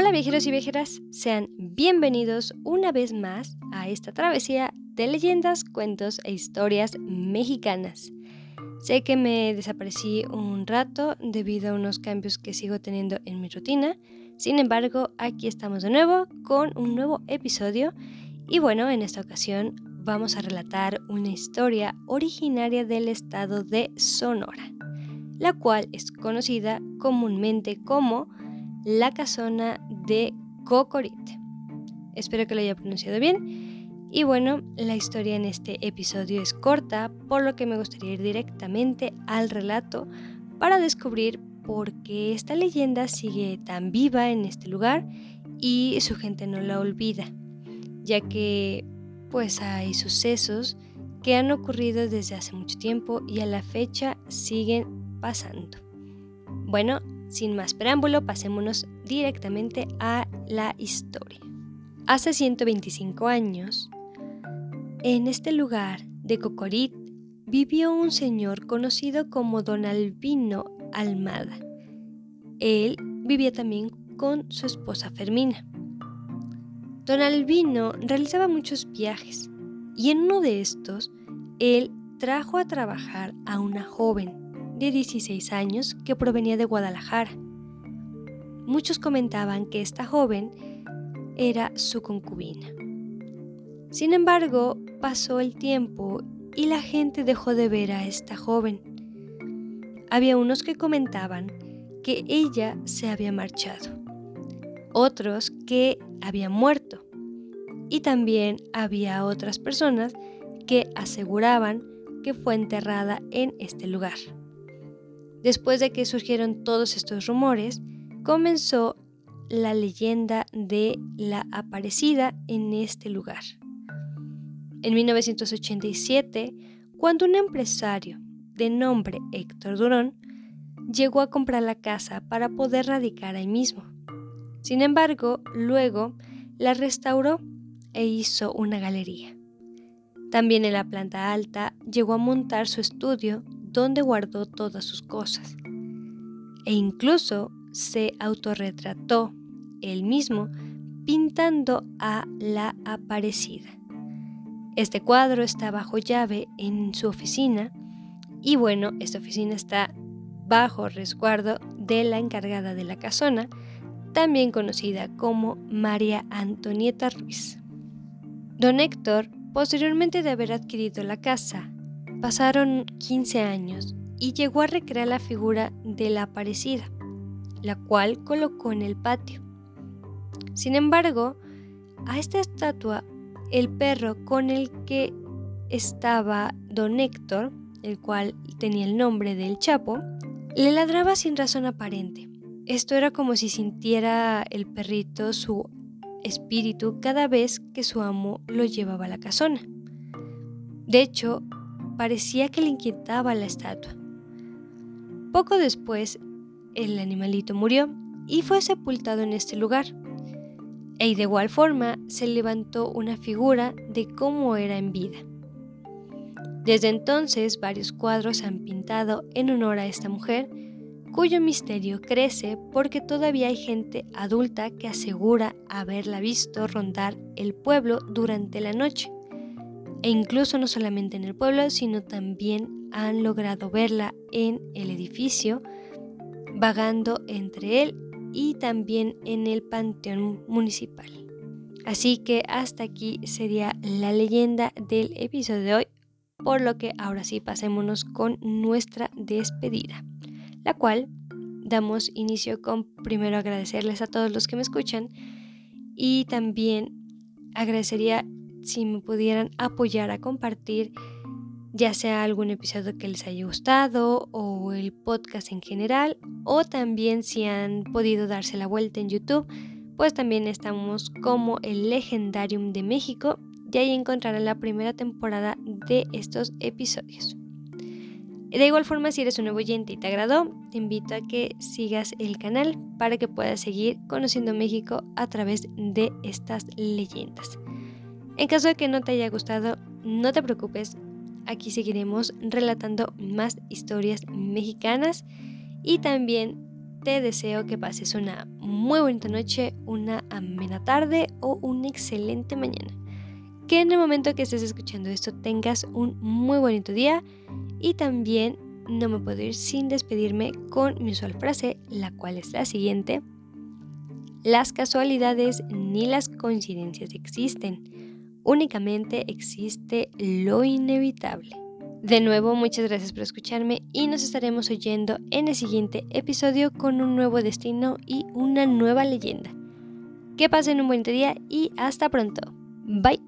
Hola viajeros y viajeras, sean bienvenidos una vez más a esta travesía de leyendas, cuentos e historias mexicanas. Sé que me desaparecí un rato debido a unos cambios que sigo teniendo en mi rutina, sin embargo aquí estamos de nuevo con un nuevo episodio y bueno, en esta ocasión vamos a relatar una historia originaria del estado de Sonora, la cual es conocida comúnmente como la casona de Cocorite. Espero que lo haya pronunciado bien. Y bueno, la historia en este episodio es corta, por lo que me gustaría ir directamente al relato para descubrir por qué esta leyenda sigue tan viva en este lugar y su gente no la olvida, ya que pues hay sucesos que han ocurrido desde hace mucho tiempo y a la fecha siguen pasando. Bueno, sin más preámbulo, pasémonos directamente a la historia. Hace 125 años, en este lugar de Cocorit vivió un señor conocido como Don Albino Almada. Él vivía también con su esposa Fermina. Don Albino realizaba muchos viajes y en uno de estos él trajo a trabajar a una joven de 16 años que provenía de Guadalajara. Muchos comentaban que esta joven era su concubina. Sin embargo, pasó el tiempo y la gente dejó de ver a esta joven. Había unos que comentaban que ella se había marchado, otros que había muerto y también había otras personas que aseguraban que fue enterrada en este lugar. Después de que surgieron todos estos rumores, comenzó la leyenda de la aparecida en este lugar. En 1987, cuando un empresario de nombre Héctor Durón llegó a comprar la casa para poder radicar ahí mismo. Sin embargo, luego la restauró e hizo una galería. También en la planta alta llegó a montar su estudio donde guardó todas sus cosas. E incluso se autorretrató él mismo pintando a la aparecida. Este cuadro está bajo llave en su oficina y bueno, esta oficina está bajo resguardo de la encargada de la casona, también conocida como María Antonieta Ruiz. Don Héctor, posteriormente de haber adquirido la casa, Pasaron 15 años y llegó a recrear la figura de la aparecida, la cual colocó en el patio. Sin embargo, a esta estatua, el perro con el que estaba don Héctor, el cual tenía el nombre del Chapo, le ladraba sin razón aparente. Esto era como si sintiera el perrito su espíritu cada vez que su amo lo llevaba a la casona. De hecho, parecía que le inquietaba la estatua. Poco después, el animalito murió y fue sepultado en este lugar. E de igual forma se levantó una figura de cómo era en vida. Desde entonces varios cuadros han pintado en honor a esta mujer, cuyo misterio crece porque todavía hay gente adulta que asegura haberla visto rondar el pueblo durante la noche e incluso no solamente en el pueblo, sino también han logrado verla en el edificio, vagando entre él y también en el panteón municipal. Así que hasta aquí sería la leyenda del episodio de hoy, por lo que ahora sí pasémonos con nuestra despedida, la cual damos inicio con primero agradecerles a todos los que me escuchan y también agradecería si me pudieran apoyar a compartir ya sea algún episodio que les haya gustado o el podcast en general o también si han podido darse la vuelta en YouTube pues también estamos como el Legendarium de México y ahí encontrarán la primera temporada de estos episodios. De igual forma, si eres un nuevo oyente y te agradó, te invito a que sigas el canal para que puedas seguir conociendo México a través de estas leyendas. En caso de que no te haya gustado, no te preocupes, aquí seguiremos relatando más historias mexicanas y también te deseo que pases una muy bonita noche, una amena tarde o una excelente mañana. Que en el momento que estés escuchando esto tengas un muy bonito día y también no me puedo ir sin despedirme con mi usual frase, la cual es la siguiente. Las casualidades ni las coincidencias existen, únicamente existe lo inevitable. De nuevo, muchas gracias por escucharme y nos estaremos oyendo en el siguiente episodio con un nuevo destino y una nueva leyenda. Que pasen un buen día y hasta pronto. Bye.